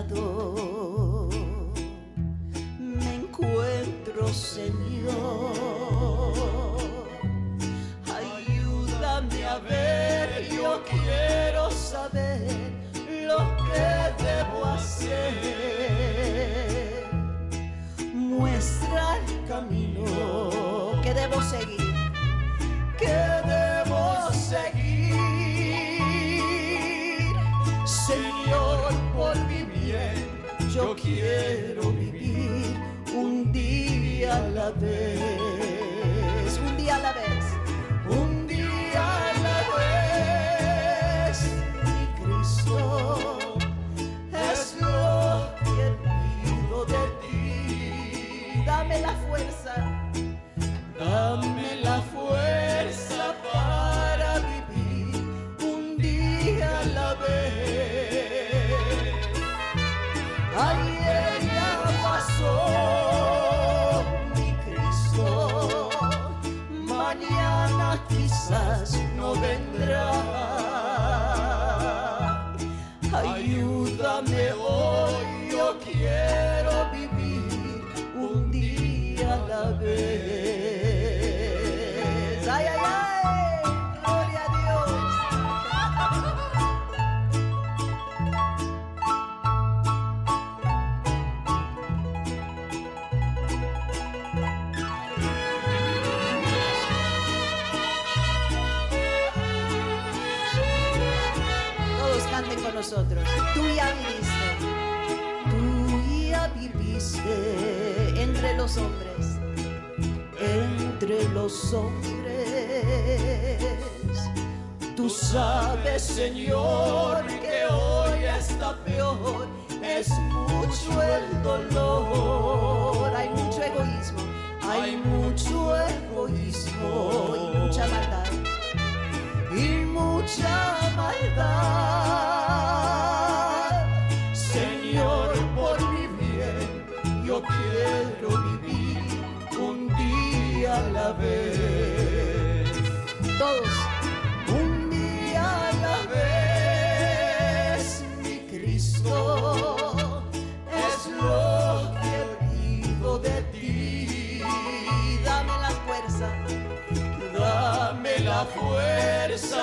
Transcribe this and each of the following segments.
ador. Tú ya viviste. Tú ya viviste entre los hombres. Entre los hombres. Tú sabes, Señor, que hoy está peor. Es mucho el dolor. Hay mucho egoísmo. Hay mucho egoísmo y mucha maldad mucha maldad. Señor, por mi bien, yo quiero vivir un día a la vez. Todos, un día a la vez, mi Cristo, es lo que pido de ti. Dame la fuerza Dame la fuerza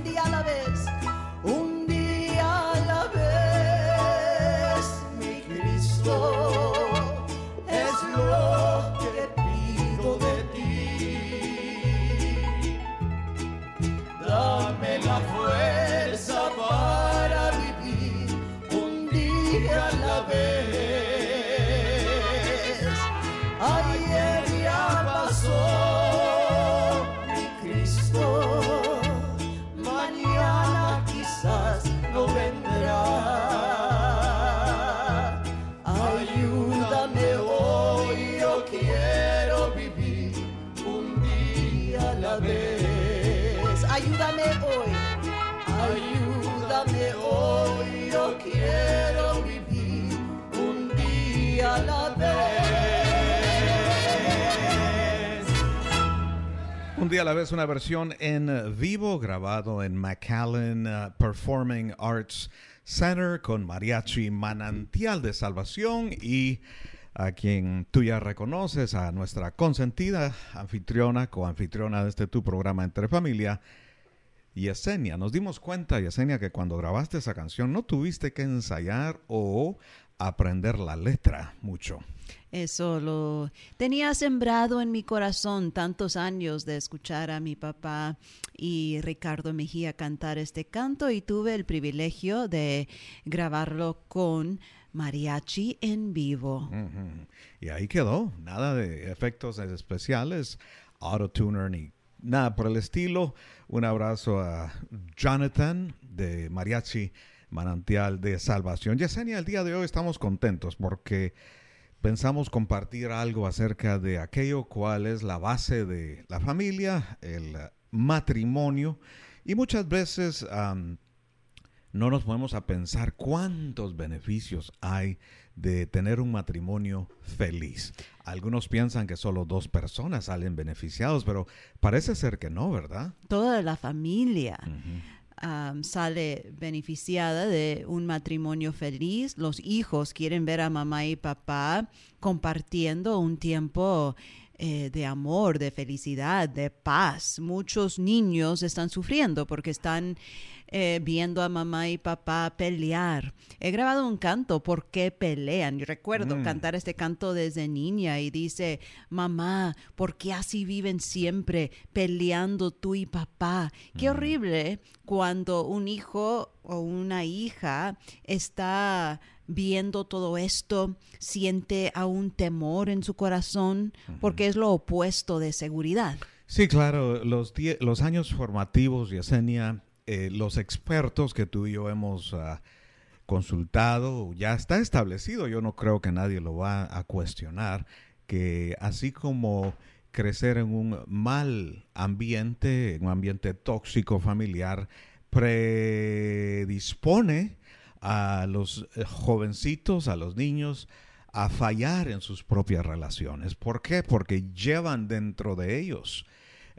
vez, una versión en vivo grabado en McAllen uh, Performing Arts Center con Mariachi Manantial de Salvación y a quien tú ya reconoces, a nuestra consentida anfitriona, coanfitriona de este tu programa Entre Familia, Yesenia. Nos dimos cuenta, Yesenia, que cuando grabaste esa canción no tuviste que ensayar o aprender la letra mucho. Eso lo tenía sembrado en mi corazón tantos años de escuchar a mi papá y Ricardo Mejía cantar este canto y tuve el privilegio de grabarlo con mariachi en vivo. Y ahí quedó, nada de efectos especiales, autotuner ni nada por el estilo. Un abrazo a Jonathan de Mariachi Manantial de Salvación. Yesenia, el día de hoy estamos contentos porque pensamos compartir algo acerca de aquello cual es la base de la familia, el matrimonio, y muchas veces no nos ponemos a pensar cuántos beneficios hay de tener un matrimonio feliz. Algunos piensan que solo dos personas salen beneficiados, pero parece ser que no, ¿verdad? Toda la familia sale beneficiada de un matrimonio feliz. Los hijos quieren ver a mamá y papá compartiendo un tiempo eh, de amor, de felicidad, de paz. Muchos niños están sufriendo porque están eh, viendo a mamá y papá pelear. He grabado un canto, ¿Por qué pelean? Yo recuerdo mm. cantar este canto desde niña y dice, mamá, ¿por qué así viven siempre peleando tú y papá? Qué mm. horrible cuando un hijo o una hija está viendo todo esto, siente aún temor en su corazón, porque es lo opuesto de seguridad. Sí, claro, los, los años formativos, Yesenia, eh, los expertos que tú y yo hemos ah, consultado, ya está establecido, yo no creo que nadie lo va a cuestionar, que así como crecer en un mal ambiente, en un ambiente tóxico familiar, predispone a los eh, jovencitos, a los niños, a fallar en sus propias relaciones. ¿Por qué? Porque llevan dentro de ellos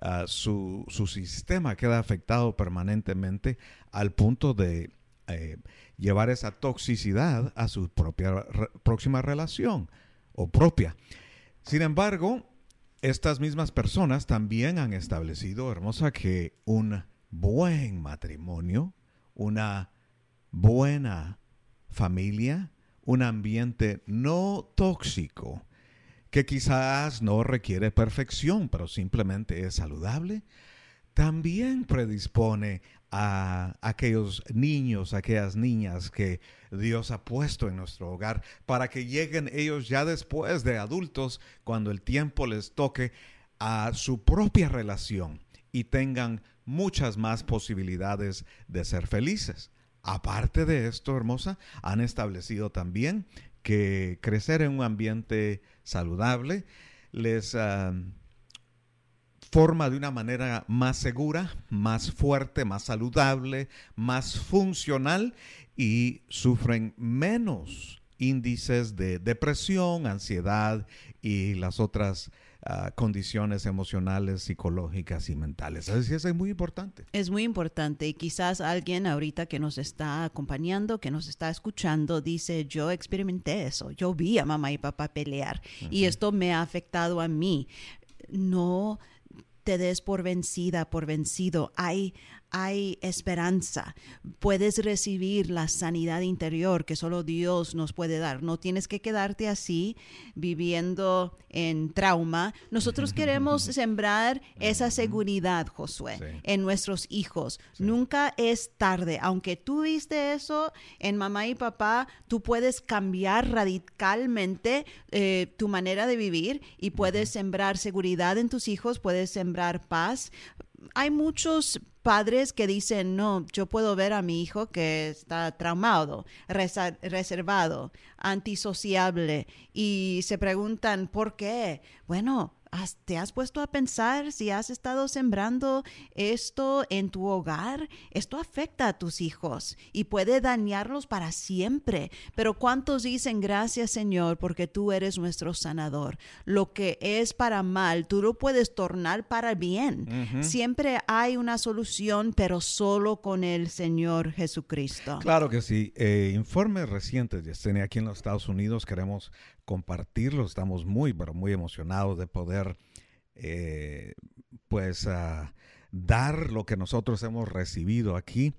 Ah, su, sistema queda afectado permanentemente al punto de eh, llevar esa toxicidad a su propia próxima relación o propia. Sin embargo, estas mismas personas también han establecido, hermosa, que un buen matrimonio, una buena familia, un ambiente no tóxico, que quizás no requiere perfección, pero simplemente es saludable, también predispone a aquellos niños, aquellas niñas que Dios ha puesto en nuestro hogar, para que lleguen ellos ya después de adultos, cuando el tiempo les toque, a su propia relación y tengan muchas más posibilidades de ser felices. Aparte de esto, hermosa, han establecido también que crecer en un ambiente saludable les ah, forma de una manera más segura, más fuerte, más saludable, más funcional y sufren menos índices de depresión, ansiedad y las otras condiciones emocionales, psicológicas y mentales. Así es, es muy importante. Es muy importante y quizás alguien ahorita que nos está acompañando, que nos está escuchando, dice, yo experimenté eso, yo vi a mamá y papá pelear y esto me ha afectado a mí. No te des por vencida, por vencido. Hay, hay esperanza. Puedes recibir la sanidad interior que solo Dios nos puede dar. No tienes que quedarte así viviendo en trauma. Nosotros queremos sembrar esa seguridad, Josué, en nuestros hijos. Nunca es tarde. Aunque tú viste eso en mamá y papá, tú puedes cambiar radicalmente eh, tu manera de vivir y puedes sembrar seguridad en tus hijos, puedes sembrar paz hay muchos padres que dicen, no, yo puedo ver a mi hijo que está traumado, reservado, antisociable, y se preguntan, ¿por qué? Bueno, ¿Te has puesto a pensar si has estado sembrando esto en tu hogar? Esto afecta a tus hijos y puede dañarlos para siempre. Pero ¿cuántos dicen gracias Señor porque tú eres nuestro sanador? Lo que es para mal, tú lo puedes tornar para bien. Siempre hay una solución, pero solo con el Señor Jesucristo. Claro que sí. Eh, informes recientes, Yesenia, aquí en los Estados Unidos queremos compartirlo. Estamos muy, pero muy emocionados de poder, eh, pues, ah, dar lo que nosotros hemos recibido aquí.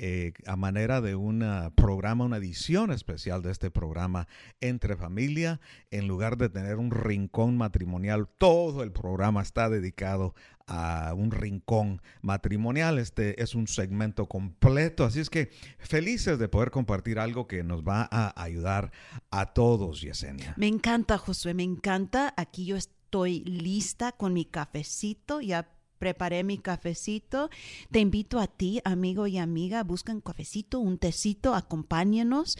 eh, a manera de un programa, una edición especial de este programa Entre Familia. En lugar de tener un rincón matrimonial, todo el programa está dedicado a un rincón matrimonial. Este es un segmento completo, así es que felices de poder compartir algo que nos va a ayudar a todos, Yesenia. Me encanta, Josué, me encanta. Aquí yo estoy lista con mi cafecito, ya preparé mi cafecito. Te invito a ti, amigo y amiga, busca un cafecito, un tecito, acompáñenos.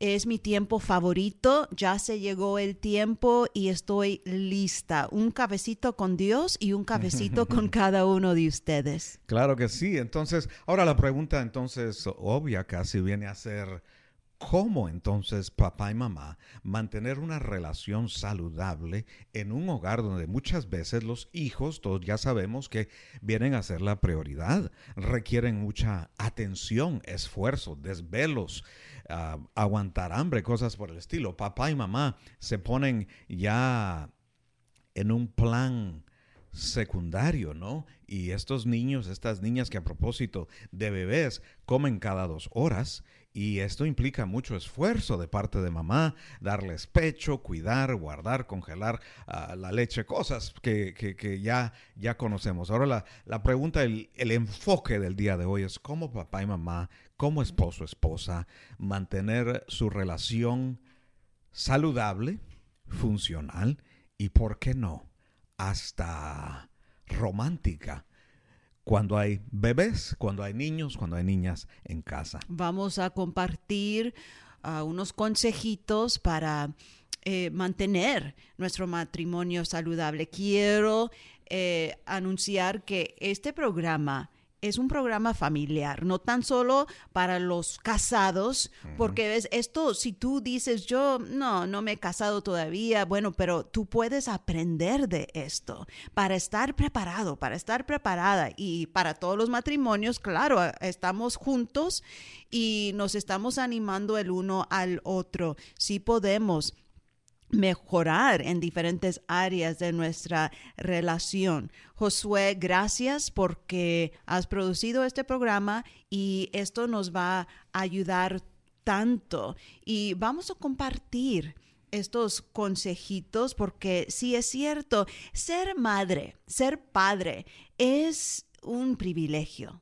Es mi tiempo favorito, ya se llegó el tiempo y estoy lista. Un cafecito con Dios y un cafecito con cada uno de ustedes. Claro que sí. Entonces, ahora la pregunta entonces obvia casi viene a ser, ¿Cómo entonces papá y mamá mantener una relación saludable en un hogar donde muchas veces los hijos, todos ya sabemos que vienen a ser la prioridad, requieren mucha atención, esfuerzo, desvelos, ah, aguantar hambre, cosas por el estilo. Papá y mamá se ponen ya en un plan secundario, ¿no? Y estos niños, estas niñas que a propósito de bebés comen cada dos horas y esto implica mucho esfuerzo de parte de mamá, darles pecho, cuidar, guardar, congelar ah, la leche, cosas que, ya, ya conocemos. Ahora la, la pregunta, el, el, enfoque del día de hoy es cómo papá y mamá, como esposo, esposa, mantener su relación saludable, funcional y, ¿por qué no?, hasta romántica cuando hay bebés, cuando hay niños, cuando hay niñas en casa. Vamos a compartir uh, unos consejitos para eh, mantener nuestro matrimonio saludable. Quiero eh, anunciar que este programa es un programa familiar, no tan solo para los casados, porque ves, esto, si tú dices, yo no, no me he casado todavía, bueno, pero tú puedes aprender de esto para estar preparado, para estar preparada y para todos los matrimonios, claro, estamos juntos y nos estamos animando el uno al otro. Si podemos mejorar en diferentes áreas de nuestra relación. Josué, gracias porque has producido este programa y esto nos va a ayudar tanto. Y vamos a compartir estos consejitos porque sí es cierto, ser madre, ser padre es un privilegio,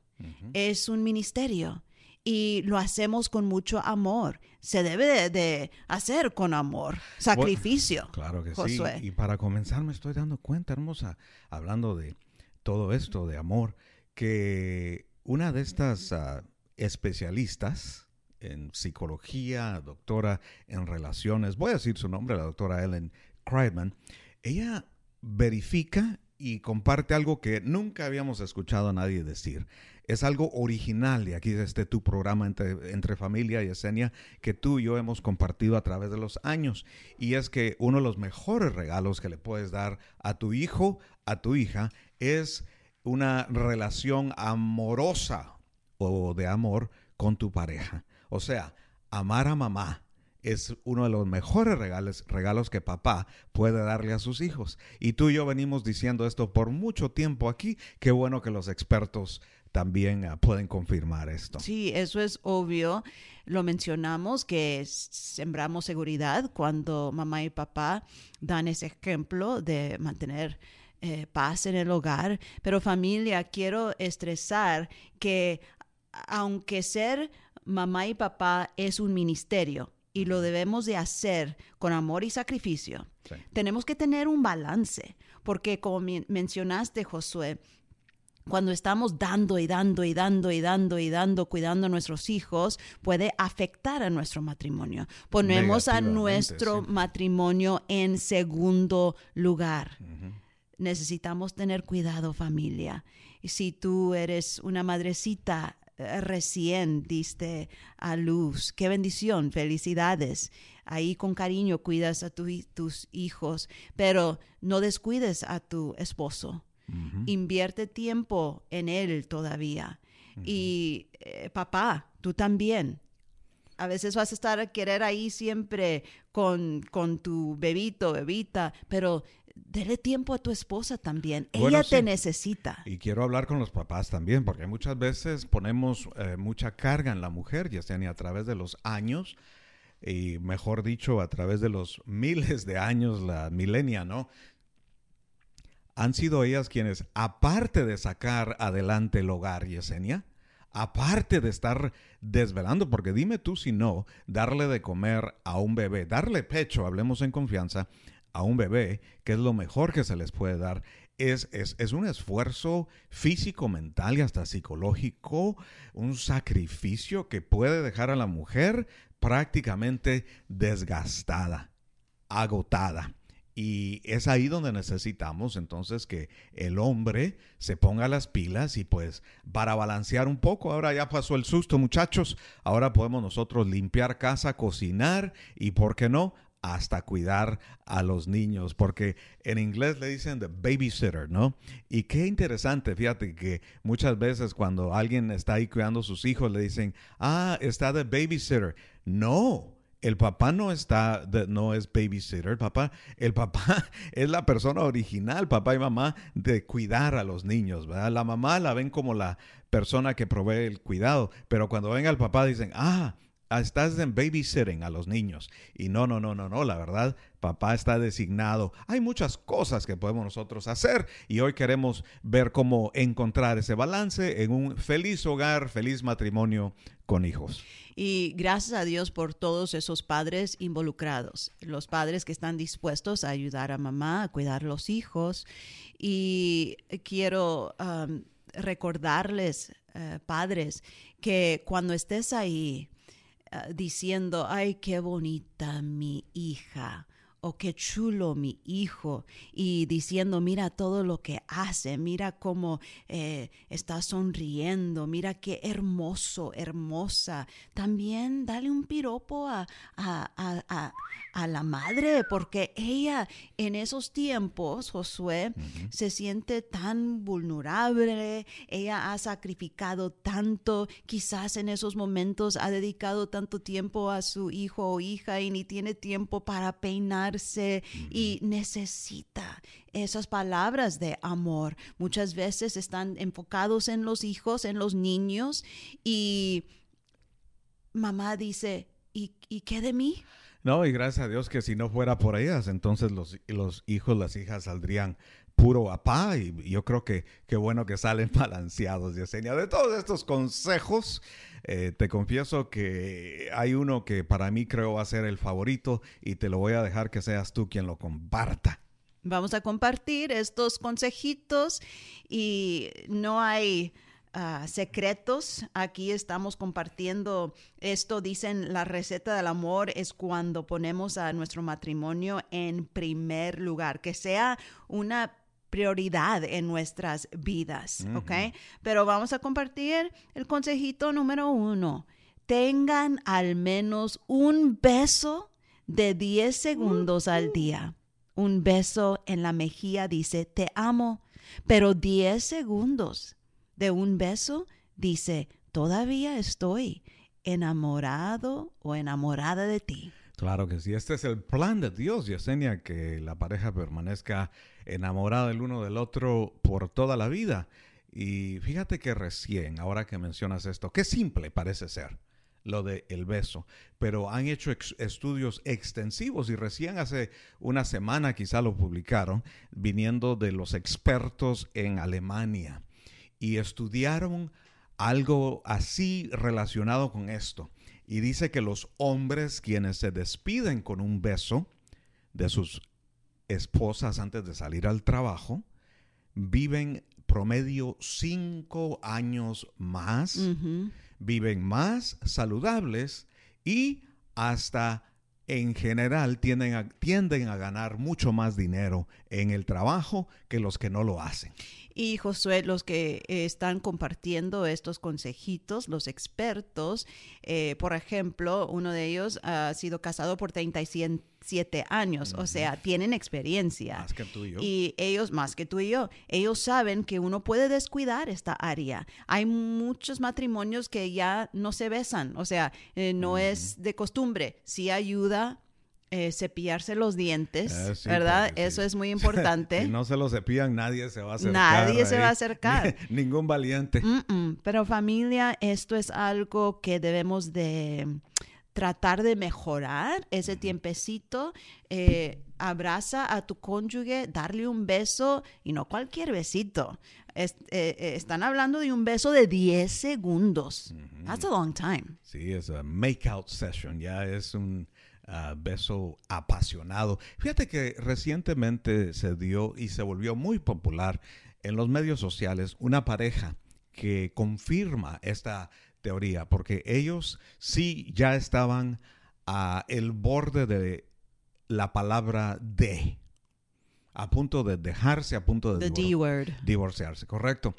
es un ministerio y lo hacemos con mucho amor. Se debe de, hacer con amor, sacrificio. claro que sí. Y para comenzar me estoy dando cuenta, hermosa, hablando de todo esto de amor, que una de estas ah, especialistas en psicología, doctora en relaciones, voy a decir su nombre, la doctora Ellen Kreidman, ella verifica y comparte algo que nunca habíamos escuchado a nadie decir es algo original de aquí este tu programa entre, entre familia y Esenia que tú y yo hemos compartido a través de los años. Y es que uno de los mejores regalos que le puedes dar a tu hijo, a tu hija, es una relación amorosa o de amor con tu pareja. O sea, amar a mamá, es uno de los mejores regalos, regalos que papá puede darle a sus hijos. Y tú y yo venimos diciendo esto por mucho tiempo aquí. Qué bueno que los expertos también ah, pueden confirmar esto. Sí, eso es obvio. Lo mencionamos que sembramos seguridad cuando mamá y papá dan ese ejemplo de mantener eh, paz en el hogar. Pero familia, quiero estresar que aunque ser mamá y papá es un ministerio, y lo debemos de hacer con amor y sacrificio. Tenemos que tener un balance, porque como mencionaste, Josué, cuando estamos dando y dando y dando y dando y dando, cuidando a nuestros hijos, puede afectar a nuestro matrimonio. Ponemos a nuestro matrimonio en segundo lugar. Necesitamos tener cuidado familia. Y si tú eres una madrecita eh, recién diste a luz, qué bendición, felicidades. Ahí con cariño cuidas a tus hijos, pero no descuides a tu esposo Invierte tiempo en él todavía. Y eh, papá, tú también. A veces vas a estar a querer ahí siempre con, con tu bebito, bebita, pero dele tiempo a tu esposa también. Bueno, Ella te necesita. Y quiero hablar con los papás también, porque muchas veces ponemos eh, mucha carga en la mujer, Yesenia, a través de los años, y mejor dicho, a través de los miles de años, la milenia, ¿no? Han sido ellas quienes, aparte de sacar adelante el hogar, Yesenia, aparte de estar desvelando, porque dime tú si no, darle de comer a un bebé, darle pecho, hablemos en confianza, a un bebé, que es lo mejor que se les puede dar, es, es, es un esfuerzo físico, mental y hasta psicológico, un sacrificio que puede dejar a la mujer prácticamente desgastada, agotada. Y es ahí donde necesitamos entonces que el hombre se ponga las pilas y pues para balancear un poco, ahora ya pasó el susto muchachos, ahora podemos nosotros limpiar casa, cocinar y, ¿por qué no? hasta cuidar a los niños, porque en inglés le dicen the babysitter, ¿no? Y qué interesante, fíjate que muchas veces cuando alguien está ahí cuidando a sus hijos le dicen, ah, está de babysitter. No, el papá no está, no es babysitter, papá, el papá es la persona original, papá y mamá, de cuidar a los niños. La mamá la ven como la persona que provee el cuidado, pero cuando venga el papá dicen, ah, estás en babysitting a los niños. Y no, no, no, no, no, la verdad, papá está designado. Hay muchas cosas que podemos nosotros hacer y hoy queremos ver cómo encontrar ese balance en un feliz hogar, feliz matrimonio con hijos. Y gracias a Dios por todos esos padres involucrados, los padres que están dispuestos a ayudar a mamá, a cuidar los hijos. Y quiero um, recordarles, eh, padres, que cuando estés ahí eh, diciendo, ay, qué bonita mi hija. O qué chulo mi hijo. Y diciendo, mira todo lo que hace, mira cómo eh, está sonriendo, mira qué hermoso, hermosa. También dale un piropo a, a, a, a, la madre, porque ella en esos tiempos, Josué, se siente tan vulnerable, ella ha sacrificado tanto, quizás en esos momentos ha dedicado tanto tiempo a su hijo o hija y ni tiene tiempo para y necesita esas palabras de amor. Muchas veces están enfocados en los hijos, en los niños y mamá dice, ¿y, y qué de mí? No, y gracias a Dios que si no fuera por ellas, entonces los, los hijos, las hijas saldrían puro apá y yo creo que qué bueno que salen balanceados, Yesenia. De todos estos consejos, eh, te confieso que hay uno que para mí creo va a ser el favorito y te lo voy a dejar que seas tú quien lo comparta. Vamos a compartir estos consejitos y no hay ah, secretos. Aquí estamos compartiendo esto. Dicen la receta del amor es cuando ponemos a nuestro matrimonio en primer lugar, que sea una prioridad en nuestras vidas, ¿ok? Pero vamos a compartir el consejito número uno. Tengan al menos un beso de 10 segundos al día. Un beso en la mejilla dice, te amo, pero 10 segundos de un beso dice, todavía estoy enamorado o enamorada de ti. Claro que sí, este es el plan de Dios, Yesenia, que la pareja permanezca enamorada el uno del otro por toda la vida. Y fíjate que recién, ahora que mencionas esto, qué simple parece ser lo de el beso, pero han hecho estudios extensivos y recién hace una semana quizá lo publicaron, viniendo de los expertos en Alemania y estudiaron algo así relacionado con esto. Y dice que los hombres quienes se despiden con un beso de sus esposas antes de salir al trabajo, viven promedio cinco años más, viven más saludables y hasta en general tienden a, tienden a ganar mucho más dinero en el trabajo que los que no lo hacen. Y Josué, los que eh, están compartiendo estos consejitos, los expertos, eh, por ejemplo, uno de ellos ha sido casado por 37 años, o sea, tienen experiencia. Más que tú y yo. Y ellos, más que tú y yo, ellos saben que uno puede descuidar esta área. Hay muchos matrimonios que ya no se besan, o sea, eh, no es de costumbre, sí ayuda eh, cepillarse los dientes, Ah, sí, ¿verdad? Eso es muy importante. Si no se lo cepillan, nadie se va a acercar. Nadie se va a acercar. Ningún valiente. Pero familia, esto es algo que debemos de tratar de mejorar ese tiempecito. eh, abraza a tu cónyuge, darle un beso y no cualquier besito. Es- eh, eh, están hablando de un beso de 10 segundos. That's a long time. Sí, es a make-out session, ya es un ah, beso apasionado. Fíjate que recientemente se dio y se volvió muy popular en los medios sociales una pareja que confirma esta teoría, porque ellos sí ya estaban a el borde de la palabra de, a punto de dejarse, a punto de divor- divorciarse, correcto.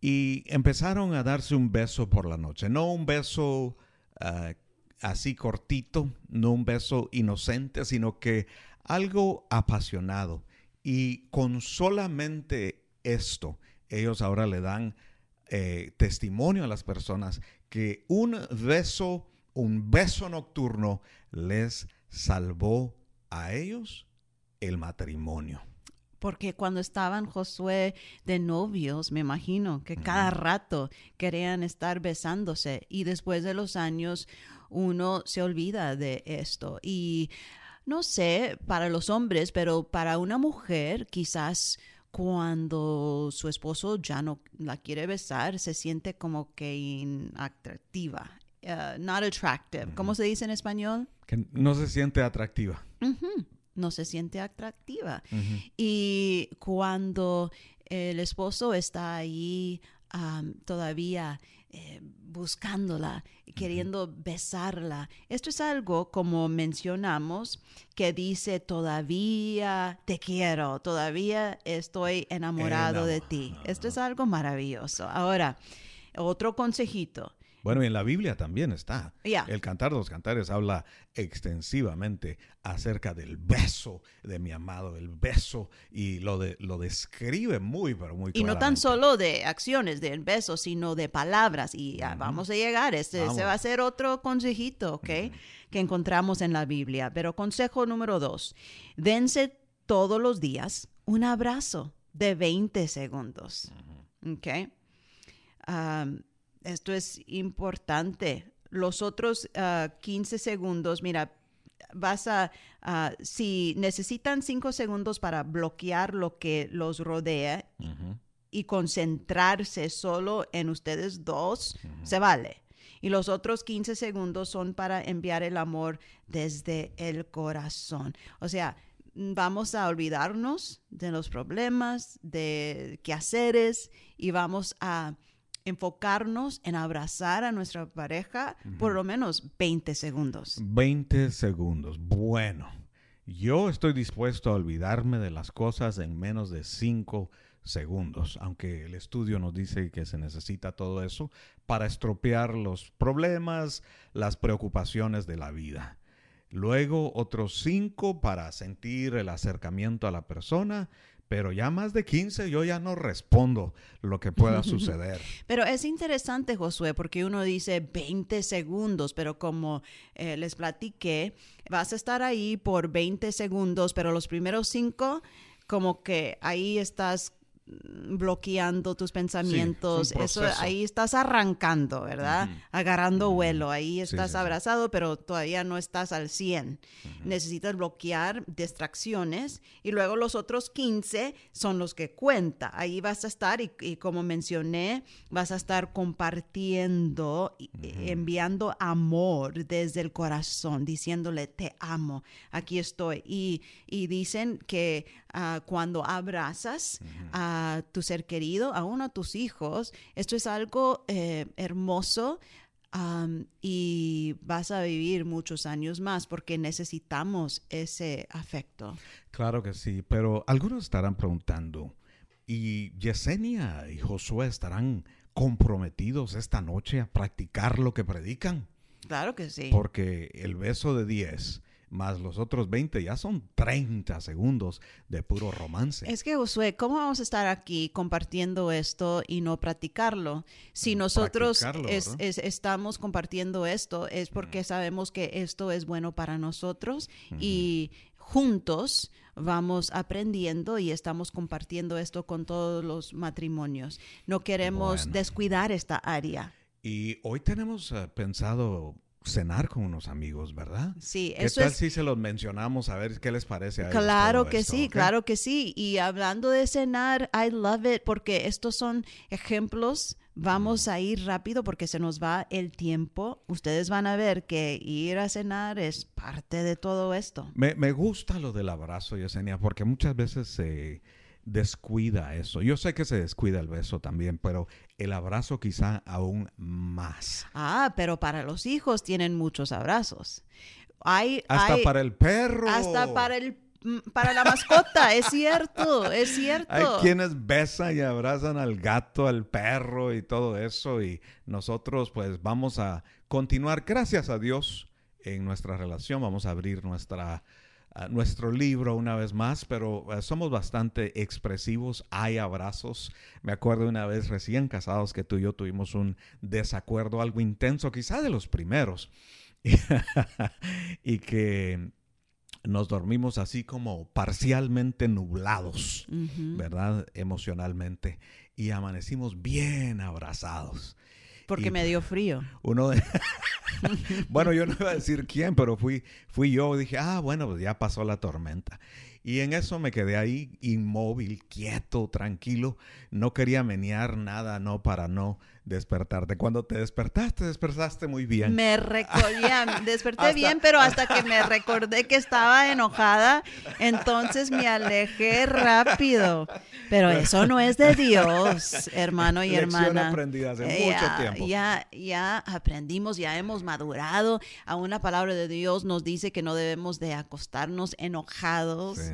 Y empezaron a darse un beso por la noche. No un beso ah, así cortito, no un beso inocente, sino que algo apasionado. Y con solamente esto, ellos ahora le dan eh, testimonio a las personas que un beso, un beso nocturno les salvó a ellos el matrimonio. Porque cuando estaban Josué de novios, me imagino que cada rato querían estar besándose y después de los años uno se olvida de esto. Y no sé, para los hombres, pero para una mujer quizás cuando su esposo ya no la quiere besar, se siente como que inatractiva. Uh, not attractive. ¿Cómo se dice en español? Que no se siente atractiva. No se siente atractiva. Y cuando el esposo está ahí am, todavía eh, buscándola, queriendo besarla, esto es algo, como mencionamos, que dice todavía te quiero, todavía estoy enamorado de ti. Esto es algo maravilloso. Ahora, otro consejito. Bueno, y en la Biblia también está. El Cantar de los Cantares habla extensivamente acerca del beso de mi amado, el beso, y lo, de, lo describe muy, pero muy Y no tan claramente. solo de acciones, de besos, sino de palabras. Y ya vamos a llegar. Este, ese va a ser otro consejito, ¿ok? Que encontramos en la Biblia. Pero consejo número dos. Dense todos los días un abrazo de 20 segundos. ¿Ok? Am, esto es importante. Los otros ah, 15 segundos, mira, vas a, ah, si necesitan 5 segundos para bloquear lo que los rodea y concentrarse solo en ustedes dos, se vale. Y los otros 15 segundos son para enviar el amor desde el corazón. O sea, vamos a olvidarnos de los problemas, de quehaceres y vamos a enfocarnos en abrazar a nuestra pareja por lo menos 20 segundos. 20 segundos. Bueno, yo estoy dispuesto a olvidarme de las cosas en menos de 5 segundos, aunque el estudio nos dice que se necesita todo eso para estropear los problemas, las preocupaciones de la vida. Luego otros 5 para sentir el acercamiento a la persona, pero ya más de 15 yo ya no respondo lo que pueda suceder. Pero es interesante, Josué, porque uno dice 20 segundos, pero como eh, les platiqué, vas a estar ahí por 20 segundos, pero los primeros 5, como que ahí estás bloqueando tus pensamientos, eso ahí estás arrancando, ¿verdad? Agarrando vuelo, ahí estás sí, sí. abrazado, pero todavía no estás al 100. Necesitas bloquear distracciones y luego los otros 15 son los que cuenta. Ahí vas a estar y, y como mencioné, vas a estar compartiendo, y- enviando amor desde el corazón, diciéndole te amo, aquí estoy. Y, y dicen que ah, cuando abrazas a tu ser querido, aún a tus hijos, esto es algo eh, hermoso y vas a vivir muchos años más porque necesitamos ese afecto. Claro que sí, pero algunos estarán preguntando, ¿y Yesenia y Josué estarán comprometidos esta noche a practicar lo que predican? Claro que sí. Porque el beso de 10 más los otros 20 ya son 30 segundos de puro romance. Es que, Josué, ¿cómo vamos a estar aquí compartiendo esto y no practicarlo? Si nosotros es- ¿verdad? es- estamos compartiendo esto, es porque sabemos que esto es bueno para nosotros y juntos vamos aprendiendo y estamos compartiendo esto con todos los matrimonios. No queremos Bueno. descuidar esta área. Y hoy tenemos eh, pensado cenar con unos amigos, ¿verdad? Sí, ¿Qué eso tal es si se los mencionamos? A ver qué les parece a ellos Claro que esto, sí, claro que sí. Y hablando de cenar, I love it porque estos son ejemplos. Vamos a ir rápido porque se nos va el tiempo. Ustedes van a ver que ir a cenar es parte de todo esto. Me, me gusta lo del abrazo, Yesenia, porque muchas veces se descuida eso. Yo sé que se descuida el beso también, pero el abrazo quizá aún más. Ah, pero para los hijos tienen muchos abrazos. Hay, Hasta hay- para el perro. hasta para el mm, para la mascota, es cierto, es cierto. Hay quienes besan y abrazan al gato, al perro y todo eso. Y nosotros pues vamos a continuar, gracias a Dios, en nuestra relación. Vamos a abrir nuestra, nuestro libro una vez más, pero eh, somos bastante expresivos. Hay abrazos. Me acuerdo una vez recién casados que tú y yo tuvimos un desacuerdo algo intenso, quizá de los primeros. y que nos dormimos así como parcialmente nublados. ¿verdad? Emocionalmente. Y amanecimos bien abrazados. Porque y- me dio frío. Uno de... bueno, yo no iba a decir quién, pero fui, fui yo. Dije, ah, bueno, pues ya pasó la tormenta. Y en eso me quedé ahí inmóvil, quieto, tranquilo. No quería menear nada, no, para no despertarte. Cuando te despertaste, despertaste muy bien. Me recordé, desperté Hasta- bien, pero hasta que me recordé que estaba enojada, entonces me alejé rápido. Pero eso no es de Dios, hermano y Lección hermana. aprendida hace Eh, mucho ya, tiempo. Ya, ya aprendimos, ya hemos madurado. Aún la palabra de Dios nos dice que no debemos de acostarnos enojados, sí.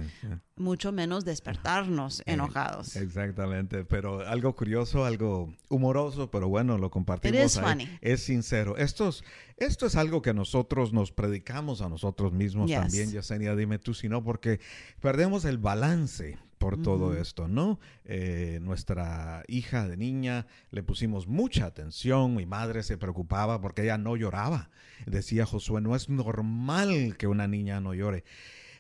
Mucho menos despertarnos Eh, enojados. Exactamente, pero algo curioso, algo humoroso, pero bueno, lo compartimos. It is ahí. funny. Es sincero. Esto es, esto es algo que nosotros nos predicamos a nosotros mismos Yes. también, Yesenia, dime tú si no, porque perdemos el balance por todo esto, ¿no? Eh, nuestra hija de niña le pusimos mucha atención, mi madre se preocupaba porque ella no lloraba. Decía Josué, no es normal que una niña no llore.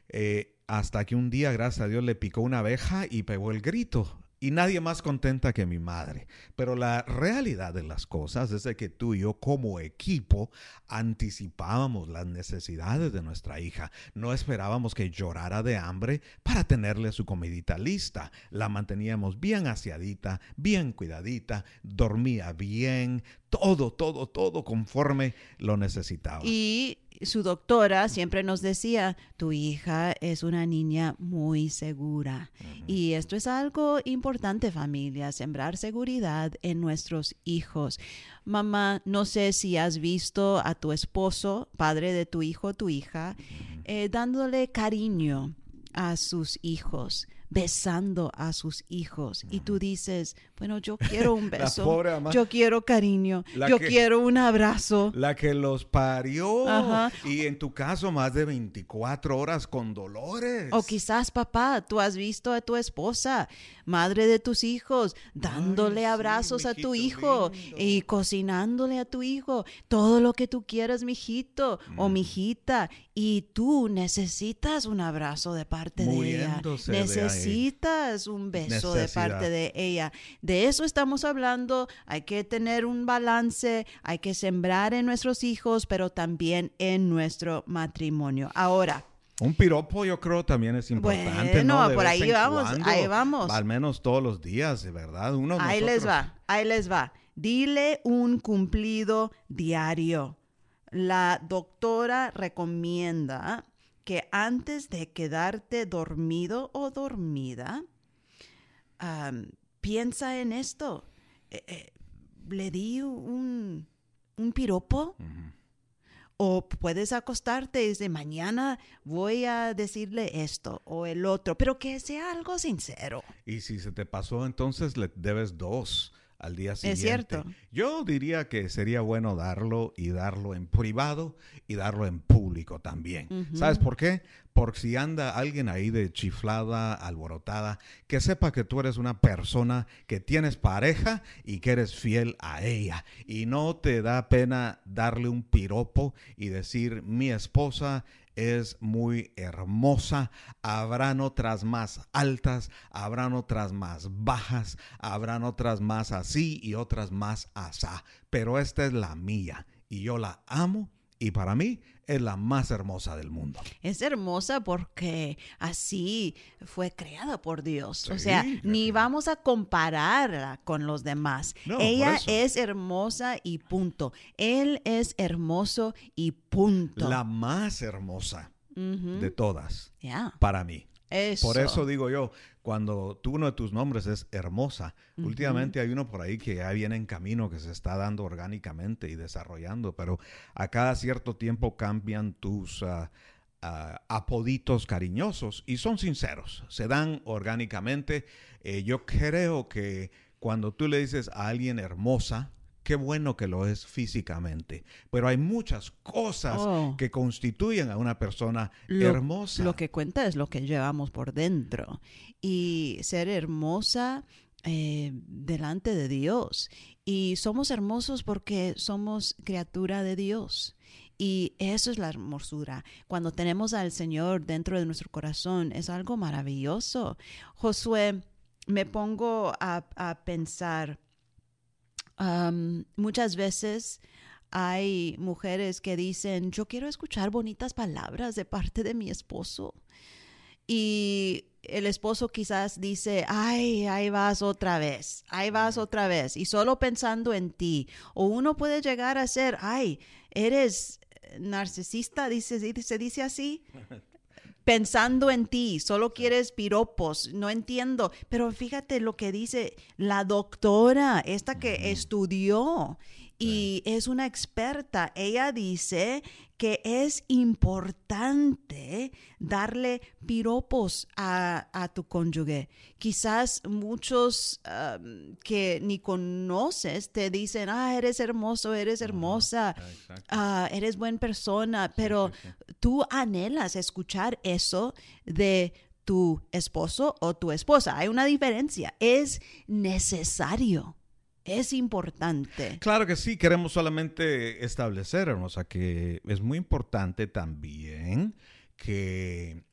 Eh, hasta que un día, gracias a Dios, le picó una abeja y pegó el grito. Y nadie más contenta que mi madre. Pero la realidad de las cosas es de que tú y yo como equipo anticipábamos las necesidades de nuestra hija. No esperábamos que llorara de hambre para tenerle su comidita lista. La manteníamos bien aseadita, bien cuidadita, dormía bien, todo, todo, todo conforme lo necesitaba. Y su doctora siempre nos decía, tu hija es una niña muy segura. Y esto es algo importante familia, sembrar seguridad en nuestros hijos. Mamá, no sé si has visto a tu esposo, padre de tu hijo o tu hija, eh, dándole cariño a sus hijos, besando a sus hijos. Y tú dices, bueno, yo quiero un beso, pobre yo quiero cariño, yo que- quiero un abrazo. La que los parió. Ajá. Y en tu caso, más de 24 horas con dolores. O quizás, papá, tú has visto a tu esposa, madre de tus hijos, dándole abrazos a tu hijo lindo. y cocinándole a tu hijo todo lo que tú quieras, mijito Mm. o mijita. Y tú necesitas un abrazo de parte de ella. Muriéndose de ahí. Necesitas un beso de parte de ella. De eso estamos hablando. Hay que tener un balance, hay que sembrar en nuestros hijos, pero también en nuestro matrimonio. Ahora, Un piropo yo creo también es importante, Bueno, ¿no? De por vez ahí en vamos, cuando, ahí vamos. Al menos todos los días, de verdad. Uno, Ahí les va, ahí les va. Dile un cumplido diario. La doctora recomienda que antes de quedarte dormido o dormida, piensa en esto. Eh, eh, ¿Le di un, un piropo? O puedes acostarte y decir, mañana voy a decirle esto o el otro, pero que sea algo sincero. Y si se te pasó, entonces le debes dos al día siguiente. cierto. Yo diría que sería bueno darlo y darlo en privado y darlo en público también. ¿Sabes por qué? Porque si anda alguien ahí de chiflada, alborotada, que sepa que tú eres una persona que tienes pareja y que eres fiel a ella. Y no te da pena darle un piropo y decir, mi esposa es muy hermosa. Habrán otras más altas, habrán otras más bajas, habrán otras más así y otras más asá. Pero esta es la mía y yo la amo y para mí es la más hermosa del mundo. Es hermosa porque así fue creada por Dios. o sea, ni vamos a compararla con los demás. No, Ella es hermosa y punto. Él es hermoso y punto. La más hermosa de todas Ya, para mí. eso. Por eso digo yo, cuando tú uno de tus nombres es hermosa, últimamente hay uno por ahí que ya viene en camino, que se está dando orgánicamente y desarrollando, pero a cada cierto tiempo cambian tus ah, apoditos cariñosos y son sinceros, se dan orgánicamente. Eh, yo creo que cuando tú le dices a alguien hermosa, qué bueno que lo es físicamente, pero hay muchas cosas Oh. que constituyen a una persona Lo- hermosa. Lo que cuenta es lo que llevamos por dentro. Y ser hermosa eh, delante de Dios. Y somos hermosos porque somos criatura de Dios. Y eso es la hermosura. Cuando tenemos al Señor dentro de nuestro corazón, es algo maravilloso. Josué, me pongo a, a pensar, am, muchas veces hay mujeres que dicen, yo quiero escuchar bonitas palabras de parte de mi esposo. Y el esposo quizás dice, ay, ahí vas otra vez, ahí vas otra vez, y solo pensando en ti. O uno puede llegar a ser, ay, eres narcisista, dice, se dice así. Pensando en ti, solo quieres piropos, no entiendo. Pero fíjate lo que dice la doctora, esta que estudió y es una experta. Ella dice que es importante darle piropos a, a tu cónyuge. Quizás muchos um, que ni conoces te dicen, ah, eres hermoso, eres hermosa, ah, eres buena persona, pero tú anhelas escuchar eso de tu esposo o tu esposa. Hay una diferencia. Es necesario. Es importante. Claro que sí, queremos solamente establecer, hermosa, que es muy importante también que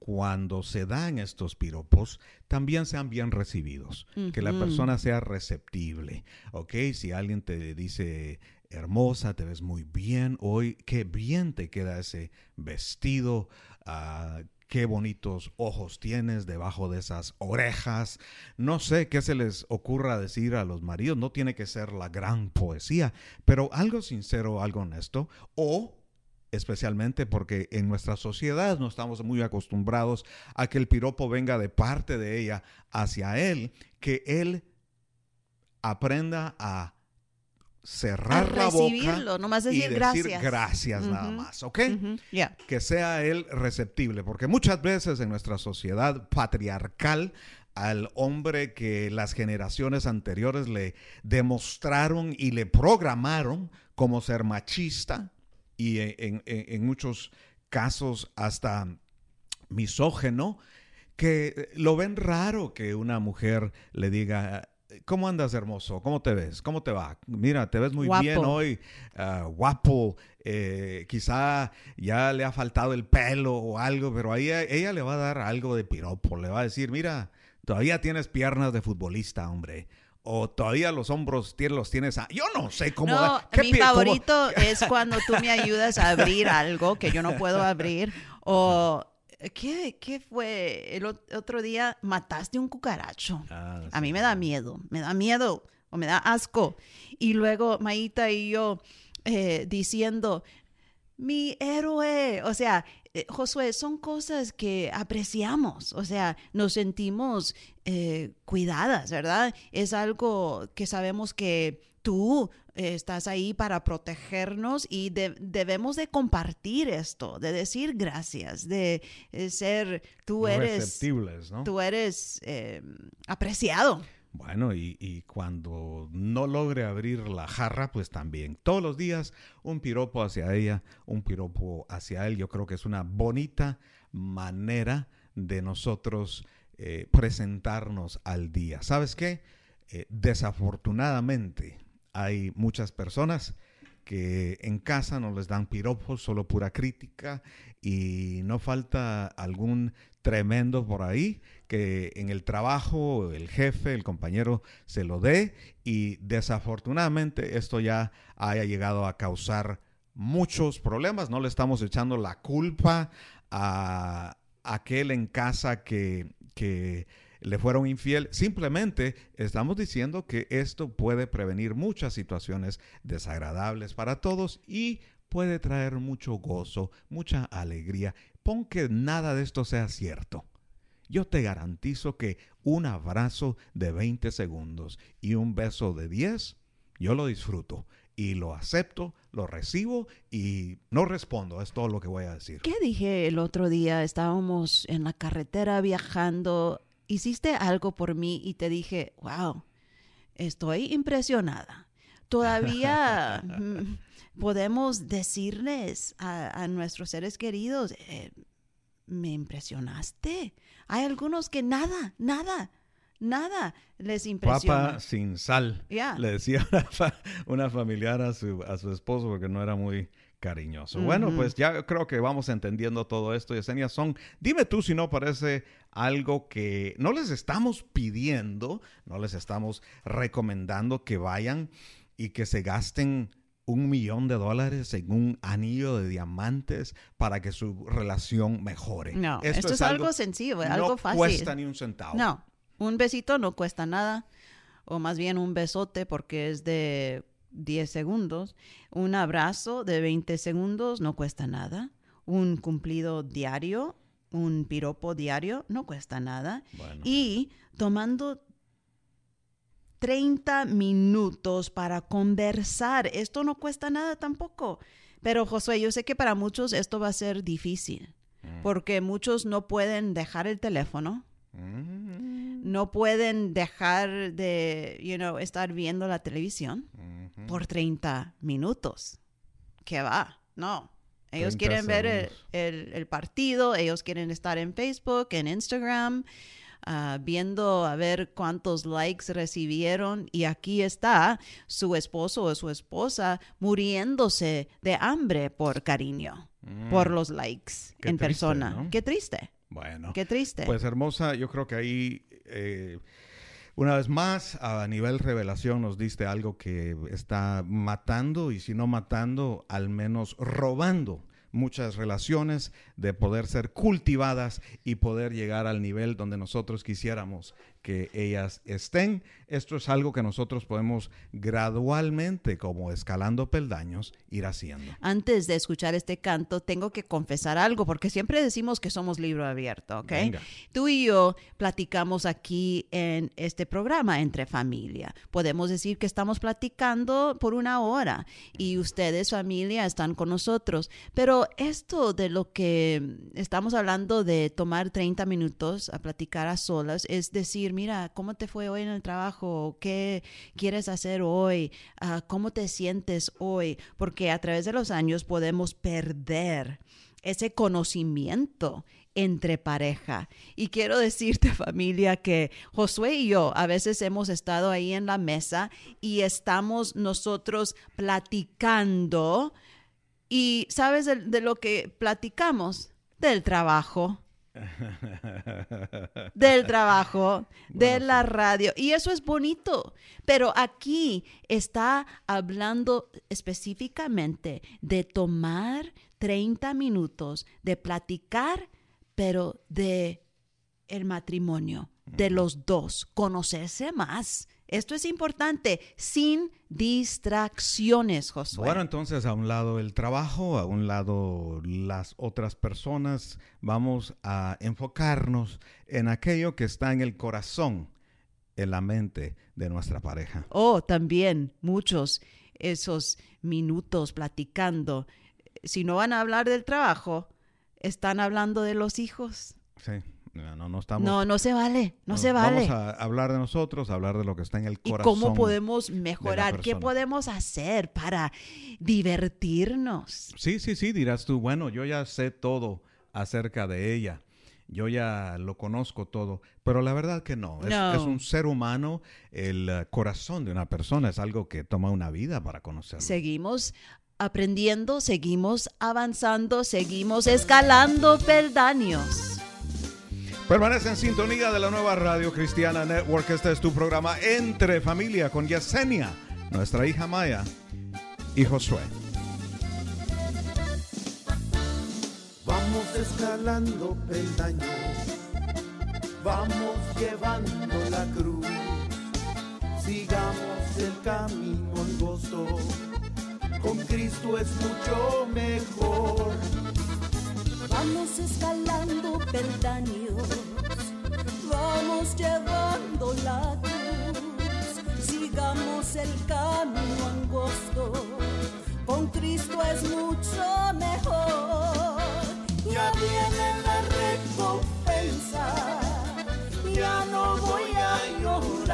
cuando se dan estos piropos, también sean bien recibidos, que la persona sea receptible, ¿ok? Si alguien te dice, hermosa, te ves muy bien hoy, qué bien te queda ese vestido, ah, qué bonitos ojos tienes debajo de esas orejas. No sé qué se les ocurra decir a los maridos, no tiene que ser la gran poesía, pero algo sincero, algo honesto, o especialmente porque en nuestra sociedad no estamos muy acostumbrados a que el piropo venga de parte de ella hacia él, que él aprenda a cerrar la boca recibirlo, nomás y decir decir gracias. nada más, ¿ok? Que sea él receptible, porque muchas veces en nuestra sociedad patriarcal al hombre que las generaciones anteriores le demostraron y le programaron como ser machista y en, en- en muchos casos hasta misógeno, que lo ven raro que una mujer le diga, ¿cómo andas hermoso? ¿Cómo te ves? ¿Cómo te va? Mira, te ves muy Guapo. bien hoy, ah, guapo, eh, quizá ya le ha faltado el pelo o algo, pero ahí ella, ella le va a dar algo de piropo, le va a decir, mira, todavía tienes piernas de futbolista, hombre. O todavía los hombros los tienes... a- Yo no sé cómo... No, da- ¿qué mi pi- cómo- favorito es cuando tú me ayudas a abrir algo que yo no puedo abrir. O, ¿qué, qué fue? El ot- otro día mataste un cucaracho. Ah, A mí me da miedo, me da miedo o me da asco. Y luego Maíta y yo eh, diciendo, mi héroe, o sea, eh, Josué, son cosas que apreciamos, o sea, nos sentimos eh, cuidadas, ¿verdad? Es algo que sabemos que tú eh, estás ahí para protegernos y de- debemos de compartir esto, de decir gracias, de eh, ser, tú eres, ¿no? tú eres eh, apreciado. Bueno, y, y, cuando no logre abrir la jarra, pues también. Todos los días un piropo hacia ella, un piropo hacia él. Yo creo que es una bonita manera de nosotros eh, presentarnos al día. ¿Sabes qué? Eh, desafortunadamente hay muchas personas que en casa no les dan piropos, solo pura crítica y no falta algún tremendo por ahí que en el trabajo el jefe, el compañero se lo dé y desafortunadamente esto ya haya llegado a causar muchos problemas. No le estamos echando la culpa a aquel en casa que, que le fueron infiel. Simplemente estamos diciendo que esto puede prevenir muchas situaciones desagradables para todos y puede traer mucho gozo, mucha alegría. Pon que nada de esto sea cierto. Yo te garantizo que un abrazo de 20 segundos y un beso de 10, yo lo disfruto y lo acepto, lo recibo y no respondo. Es todo lo que voy a decir. ¿Qué dije el otro día? Estábamos en la carretera viajando hiciste algo por mí y te dije, wow, estoy impresionada. Todavía mm, podemos decirles a, nuestros seres queridos, eh, me impresionaste. Hay algunos que nada, nada, nada les impresiona. Papa sin sal. Le decía una, una familiar a su, a su esposo porque no era muy cariñoso. Bueno, pues ya creo que vamos entendiendo todo esto. Yesenia Son, dime tú si no parece algo que no les estamos pidiendo, no les estamos recomendando que vayan y que se gasten un millón de dólares en un anillo de diamantes para que su relación mejore. No, esto, es, algo, sencillo, algo fácil. No cuesta ni un centavo. No, un besito no cuesta nada, o más bien un besote porque es de 10 segundos. Un abrazo de 20 segundos no cuesta nada. Un cumplido diario, un piropo diario, no cuesta nada. Y tomando 30 minutos para conversar, esto no cuesta nada tampoco. Pero Josué, yo sé que para muchos esto va a ser difícil, mm. porque muchos no pueden dejar el teléfono. Mm. No pueden dejar de, you know, estar viendo la televisión por 30 minutos. ¿Qué va? No. Ellos quieren ver el, partido, ellos quieren estar en Facebook, en Instagram, ah, viendo a ver cuántos likes recibieron y aquí está su esposo o su esposa muriéndose de hambre por cariño, por mm. los likes en persona. Qué triste. Bueno. Qué triste. Pues hermosa, yo creo que ahí... Eh, una vez más, a nivel revelación nos diste algo que está matando y si no matando, al menos robando muchas relaciones de poder ser cultivadas y poder llegar al nivel donde nosotros quisiéramos que ellas estén. Esto es algo que nosotros podemos gradualmente, como escalando peldaños, ir haciendo. Antes de escuchar este canto, tengo que confesar algo, porque siempre decimos que somos libro abierto, ¿ok? Tú y yo platicamos aquí en este programa entre familia. Podemos decir que estamos platicando por una hora y ustedes, familia, están con nosotros. Pero esto de lo que estamos hablando de tomar 30 minutos a platicar a solas, es decir, mira, ¿cómo te fue hoy en el trabajo? ¿Qué quieres hacer hoy? Ah, ¿Cómo te sientes hoy? Porque a través de los años podemos perder ese conocimiento entre pareja. Y quiero decirte familia que Josué y yo a veces hemos estado ahí en la mesa y estamos nosotros platicando y sabes de lo que platicamos del trabajo del trabajo, de la radio. Y eso es bonito. Pero aquí está hablando específicamente de tomar 30 minutos, de platicar, pero de el matrimonio, de los dos, conocerse más esto es importante, sin distracciones, Josué. Bueno, entonces a un lado el trabajo, a un lado las otras personas, vamos a enfocarnos en aquello que está en el corazón, en la mente de nuestra pareja. Oh, también muchos esos minutos platicando. Si no van a hablar del trabajo, están hablando de los hijos. Sí No, no estamos. No, no se vale, no se vale. Vamos a hablar de nosotros, a hablar de lo que está en el ¿Y corazón. cómo podemos mejorar? ¿Qué podemos hacer para divertirnos? Sí, sí, sí, dirás tú, bueno, yo ya sé todo acerca de ella. Yo ya lo conozco todo, pero la verdad que no. Es, No. es un ser humano, el eh, corazón de una persona es algo que toma una vida para conocerlo. Seguimos aprendiendo, seguimos avanzando, seguimos escalando peldaños. Permanece en sintonía de la nueva Radio Cristiana Network. Este es tu programa Entre Familia con Yesenia, nuestra hija Maya y Josué. Vamos escalando peldaños, vamos llevando la cruz, sigamos el camino angosto, con Cristo es mucho mejor. Vamos escalando peldaños, vamos llevando la cruz, sigamos el camino angosto, con Cristo es mucho mejor. Ya viene la recompensa, ya no voy a llorar.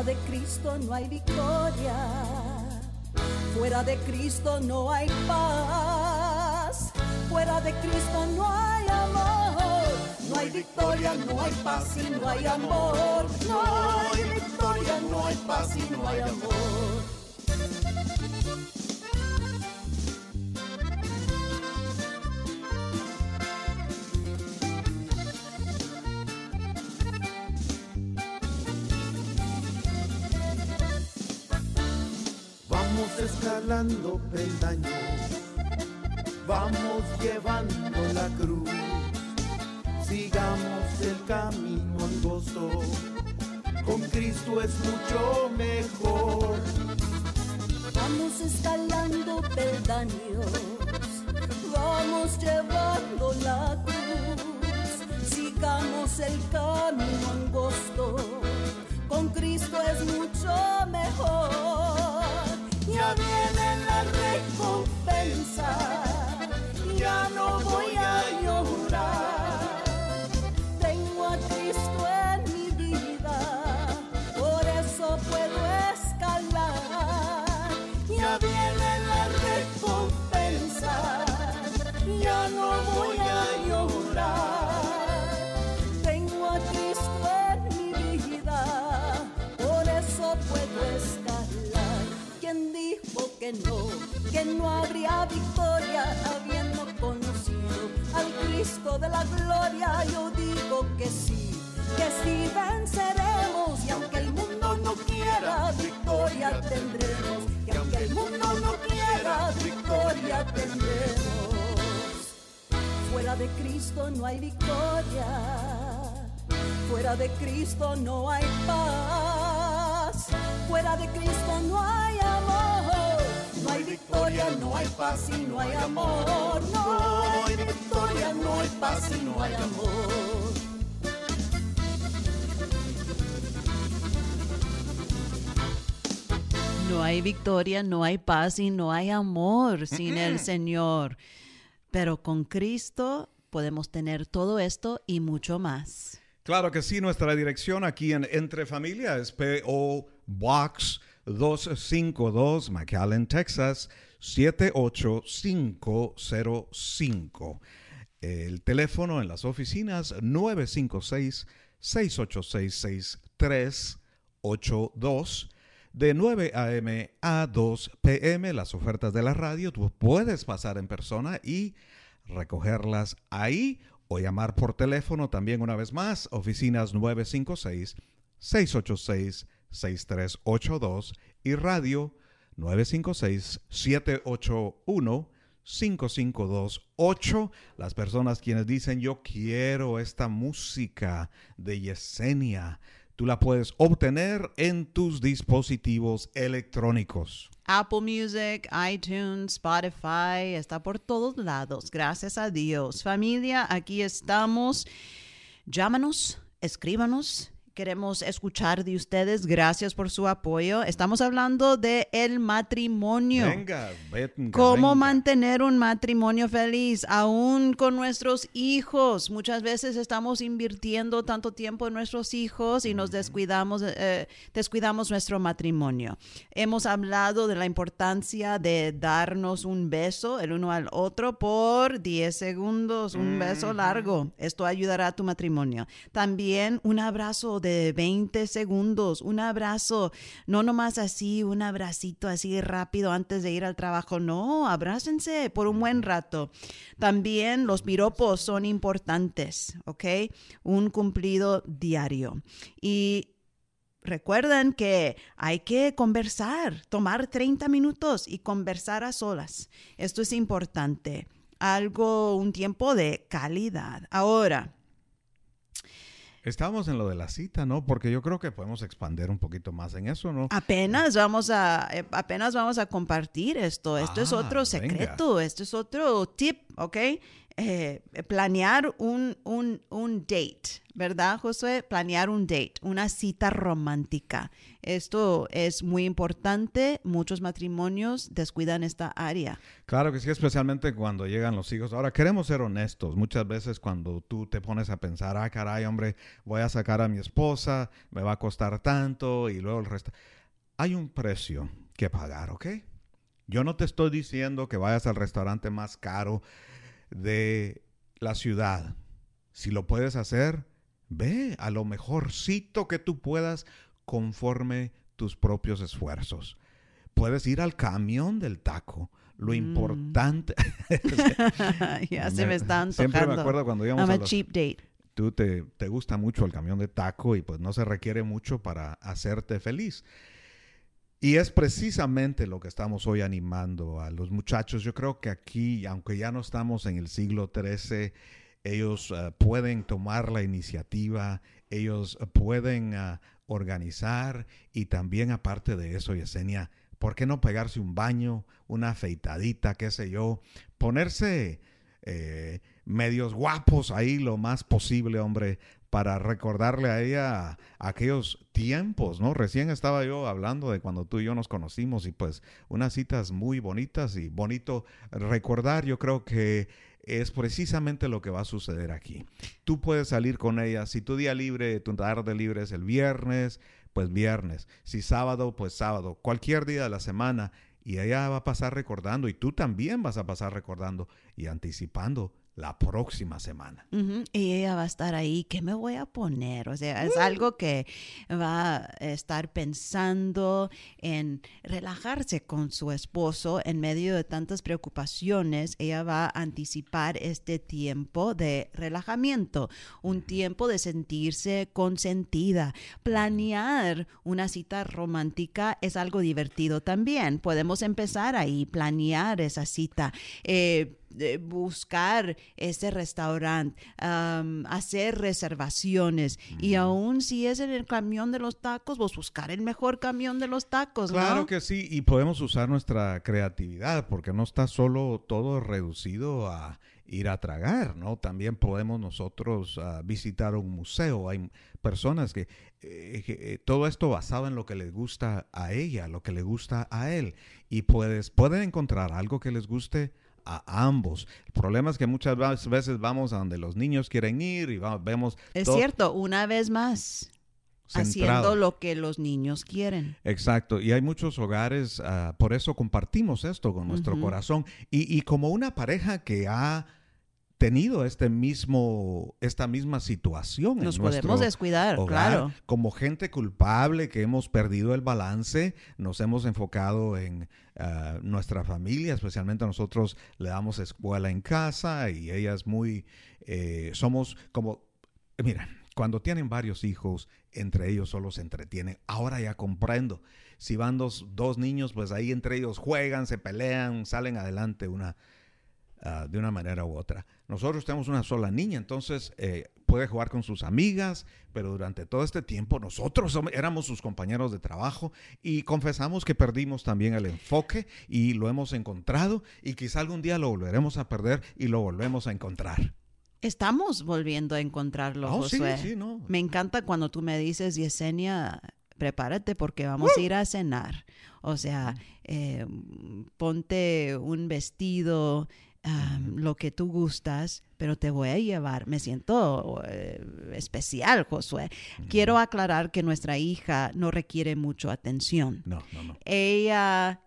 Fuera de Cristo no hay victoria. Fuera de Cristo no hay paz. Fuera de Cristo no hay amor. No hay victoria, no hay paz y no hay amor. No hay victoria, no hay paz y no hay amor. Escalando peldaños, vamos llevando la cruz, habría victoria habiendo conocido al Cristo de la gloria. Yo digo que sí, que sí venceremos. Y aunque el mundo no quiera, victoria tendremos. Y aunque el mundo no quiera, victoria tendremos. Fuera de Cristo no hay victoria. Fuera de Cristo no hay paz. Fuera de Cristo. No hay victoria, no hay paz y no hay amor. No hay victoria, no hay paz y no hay amor. No hay victoria, no hay paz y no hay amor sin el Señor. Pero con Cristo podemos tener todo esto y mucho más. Claro que sí, nuestra dirección aquí en Entre Familia es PO Box 252, McAllen, Texas 78505. El teléfono en las oficinas 956-686-6382. De 9 a.m. a 2 p.m. las ofertas de la radio. Tú puedes pasar en persona y recogerlas ahí o llamar por teléfono también una vez más, oficinas 956-686-6382 y radio 956-781-5528. Las personas quienes dicen yo quiero esta música de Yesenia, tú la puedes obtener en tus dispositivos electrónicos. Apple Music, iTunes, Spotify, está por todos lados. Gracias a Dios. Familia, aquí estamos. Llámanos, escríbanos. Queremos escuchar de ustedes. Gracias por su apoyo. Estamos hablando de el matrimonio. Venga, venga, Cómo venga. mantener un matrimonio feliz, aún con nuestros hijos. Muchas veces estamos invirtiendo tanto tiempo en nuestros hijos y nos descuidamos, eh, descuidamos nuestro matrimonio. Hemos hablado de la importancia de darnos un beso el uno al otro por 10 segundos, un beso largo. Esto ayudará a tu matrimonio. También un abrazo de 20 segundos, un abrazo, no nomás así, un abracito así rápido antes de ir al trabajo, no, abrácense por un buen rato. También los piropos son importantes, ¿ok? Un cumplido diario. Y Recuerden que hay que conversar, tomar 30 minutos y conversar a solas. Esto es importante. Algo, un tiempo de calidad. Ahora, Estábamos en lo de la cita, ¿no? Porque yo creo que podemos expandir un poquito más en eso, ¿no? apenas vamos a, eh, apenas vamos a compartir esto. Esto es Ah, otro venga. secreto, esto es otro tip, ¿ok? Eh, planear un, un, un date, ¿verdad, Josué? Planear un date, una cita romántica. Esto es muy importante. Muchos matrimonios descuidan esta área. Claro que sí, especialmente cuando llegan los hijos. Ahora, queremos ser honestos. Muchas veces cuando tú te pones a pensar, ah, caray, hombre, voy a sacar a mi esposa, me va a costar tanto y luego el resto. Hay un precio que pagar, ¿ok? Yo no te estoy diciendo que vayas al restaurante más caro de la ciudad. Si lo puedes hacer, ve a lo mejorcito que tú puedas conforme tus propios esfuerzos. Puedes ir al camión del taco. Lo importante. ya se me está antojando. Siempre me acuerdo cuando íbamos I'm a a los- cheap date. tú te, te gusta mucho el camión de taco y pues no se requiere mucho para hacerte feliz. Y es precisamente lo que estamos hoy animando a los muchachos. Yo creo que aquí, aunque ya no estamos en el siglo XIII, ellos eh, pueden tomar la iniciativa, ellos eh, pueden ah, organizar y también aparte de eso, Yesenia, ¿por qué no pegarse un baño, una afeitadita, qué sé yo? Ponerse eh, medios guapos ahí lo más posible, hombre, para recordarle a ella aquellos tiempos, ¿no? Recién estaba yo hablando de cuando tú y yo nos conocimos y pues unas citas muy bonitas y bonito recordar, yo creo que es precisamente lo que va a suceder aquí. Tú puedes salir con ella, si tu día libre, tu tarde libre es el viernes, pues viernes, si sábado, pues sábado, cualquier día de la semana y ella va a pasar recordando y tú también vas a pasar recordando y anticipando la próxima semana. Y ella va a estar ahí, ¿qué me voy a poner? O sea, es algo que va a estar pensando en relajarse con su esposo en medio de tantas preocupaciones. Ella va a anticipar este tiempo de relajamiento, un tiempo de sentirse consentida. Planear una cita romántica es algo divertido también. Podemos empezar ahí, planear esa cita. Eh, buscar ese restaurante, hacer reservaciones y aún si es en el camión de los tacos, pues buscar el mejor camión de los tacos, Claro ¿no? que sí, y podemos usar nuestra creatividad porque no está solo todo reducido a ir a tragar, ¿no? También podemos nosotros ah, visitar un museo. Hay personas que, eh, que, eh, todo esto basado en lo que les gusta a ella, lo que le gusta a él, y puedes pueden encontrar algo que les guste a ambos. El problema es que muchas veces vamos a donde los niños quieren ir y va- vemos Es cierto, una vez más, haciendo lo que los niños quieren. Exacto, y hay muchos hogares, ah, por eso compartimos esto con nuestro corazón. Y, y como una pareja que ha tenido este mismo, esta misma situación. Nos podemos descuidar, hogar. claro. Como gente culpable que hemos perdido el balance, nos hemos enfocado en ah, nuestra familia, especialmente nosotros le damos escuela en casa y ella es muy, eh, somos como, mira, cuando tienen varios hijos, entre ellos solo se entretienen. Ahora ya comprendo. Si van dos, dos niños, pues ahí entre ellos juegan, se pelean, salen adelante una, ah, de una manera u otra. Nosotros tenemos una sola niña, entonces eh, puede jugar con sus amigas, pero durante todo este tiempo nosotros som- éramos sus compañeros de trabajo y confesamos que perdimos también el enfoque y lo hemos encontrado y quizá algún día lo volveremos a perder y lo volvemos a encontrar. Estamos volviendo a encontrarlo, Oh, sí, Josué. sí, no. Me encanta cuando tú me dices, Yesenia, prepárate porque vamos a ir a cenar. O sea, eh, ponte un vestido, um, lo que tú gustas, pero te voy a llevar. Me siento eh, especial, Josué. Quiero aclarar que nuestra hija no requiere mucho atención. No, no, no. Ella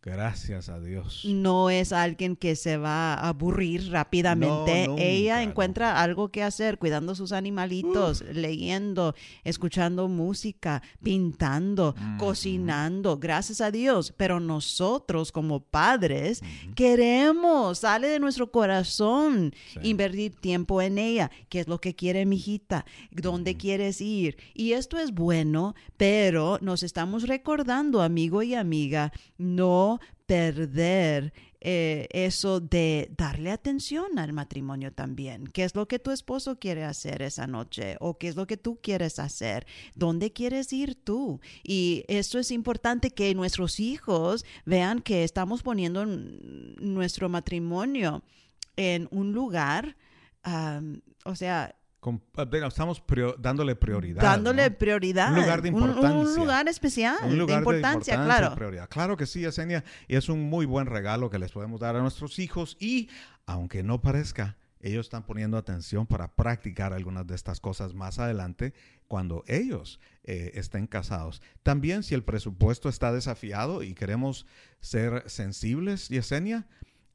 Gracias a Dios. no es alguien que se va a aburrir rápidamente. No, nunca, Ella no. encuentra algo que hacer, cuidando sus animalitos, leyendo, escuchando música, pintando, cocinando, gracias a Dios. Pero nosotros como padres queremos, sale de nuestro corazón Sí. invertir tiempo en ella. ¿Qué es lo que quiere mi hijita? ¿Dónde quieres ir? Y esto es bueno, pero nos estamos recordando, amigo y amiga, no perder eh, eso de darle atención al matrimonio también. ¿Qué es lo que tu esposo quiere hacer esa noche? ¿O qué es lo que tú quieres hacer? ¿Dónde quieres ir tú? Y esto es importante que nuestros hijos vean que estamos poniendo nuestro matrimonio en un lugar, o sea, Estamos prio- dándole prioridad. dándole ¿no? prioridad. Un lugar de Un- Un, importancia. lugar especial, Un lugar de importancia, claro. prioridad. Claro que sí, Yesenia. Y es un muy buen regalo que les podemos dar a nuestros hijos. Y aunque no parezca, ellos están poniendo atención para practicar algunas de estas cosas más adelante cuando ellos eh, estén casados. También si el presupuesto está desafiado y queremos ser sensibles, Yesenia,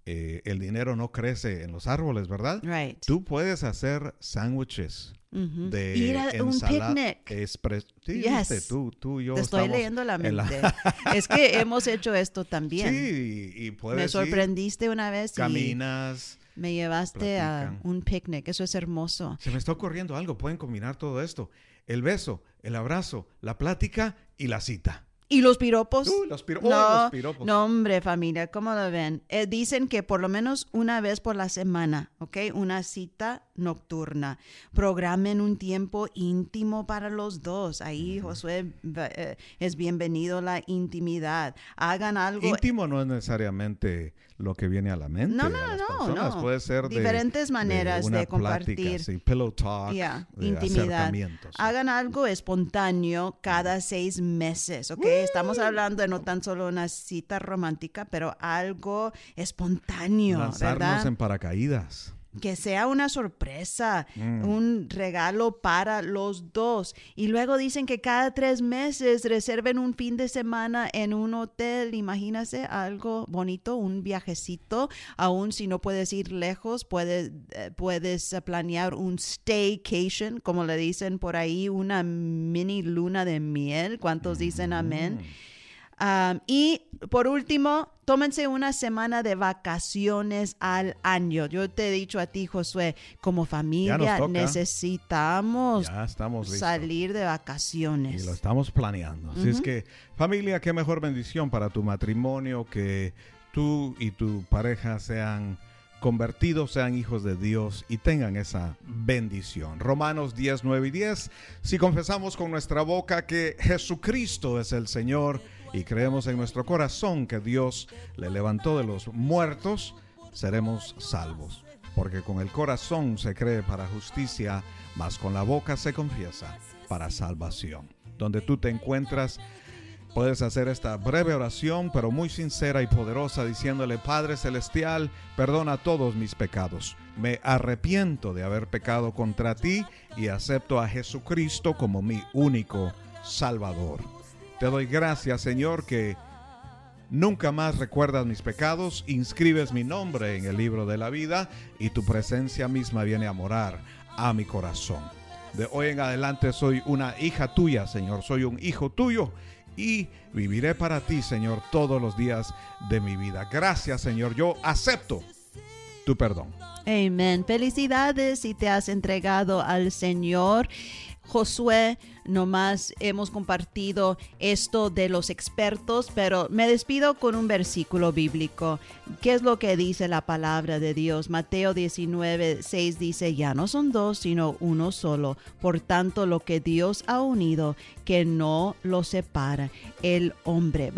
eh, el dinero no crece en los árboles, ¿verdad? Right. Tú puedes hacer sándwiches de Ir a un ensalada picnic. expres- Sí, Yes. viste, tú, tú y yo Te estoy leyendo la en mente. es que hemos hecho esto también. Sí, y, puedes me ir, sorprendiste una vez y caminas. me llevaste a platican. un picnic. Eso es hermoso. Se me está ocurriendo algo. Pueden combinar todo esto. El beso, el abrazo, la plática y la cita. ¿Y los piropos? Uy, los piro- uy, no, los piropos. no, hombre, familia, ¿cómo lo ven? Eh, dicen que por lo menos una vez por la semana, ¿ok? Una cita nocturna. Programen un tiempo íntimo para los dos. Ahí, Josué, eh, es bienvenido la intimidad. Hagan algo Íntimo no es necesariamente lo que viene a la mente. No, no, a las no, personas. no. Puede ser de, Diferentes maneras una de compartir. Plática, sí, pillow talk, de intimidad. Hagan algo espontáneo cada seis meses, ¿ok? Estamos hablando de no tan solo una cita romántica, pero algo espontáneo, Lanzarnos ¿verdad? en paracaídas. Que sea una sorpresa, Mm. un regalo para los dos. Y luego dicen que cada tres meses reserven un fin de semana en un hotel. Imagínate algo bonito, un viajecito. Aún si no puedes ir lejos, puedes, eh, puedes planear un staycation, como le dicen por ahí, una mini luna de miel. ¿Cuántos dicen amén? Um, y por último, tómense una semana de vacaciones al año. Yo te he dicho a ti, Josué, como familia necesitamos Ya estamos listos. salir de Y vacaciones. lo estamos planeando. Así es que, familia, qué mejor bendición para tu matrimonio que tú y tu pareja sean convertidos, sean hijos de Dios y tengan esa bendición. Romanos 10, 9 y 10. Si confesamos con nuestra boca que Jesucristo es el Señor y creemos en nuestro corazón que Dios le levantó de los muertos, seremos salvos. Porque con el corazón se cree para justicia, mas con la boca se confiesa para salvación. Donde tú te encuentras, puedes hacer esta breve oración, pero muy sincera y poderosa, diciéndole, Padre Celestial, perdona todos mis pecados. Me arrepiento de haber pecado contra ti y acepto a Jesucristo como mi único Salvador. Te doy gracias, Señor, que Nunca más recuerdas mis pecados, inscribes mi nombre en el libro de la vida y tu presencia misma viene a morar a mi corazón. De hoy en adelante soy una hija tuya, Señor, soy un hijo tuyo y viviré para ti, Señor, todos los días de mi vida. Gracias, Señor, yo acepto tu perdón. Amén. Felicidades si te has entregado al Señor. Josué, nomás hemos compartido esto de los expertos, pero me despido con un versículo bíblico. ¿Qué es lo que dice la palabra de Dios? Mateo 19, 6 dice, ya no son dos, sino uno solo. Por tanto, lo que Dios ha unido, que no lo separa el hombre.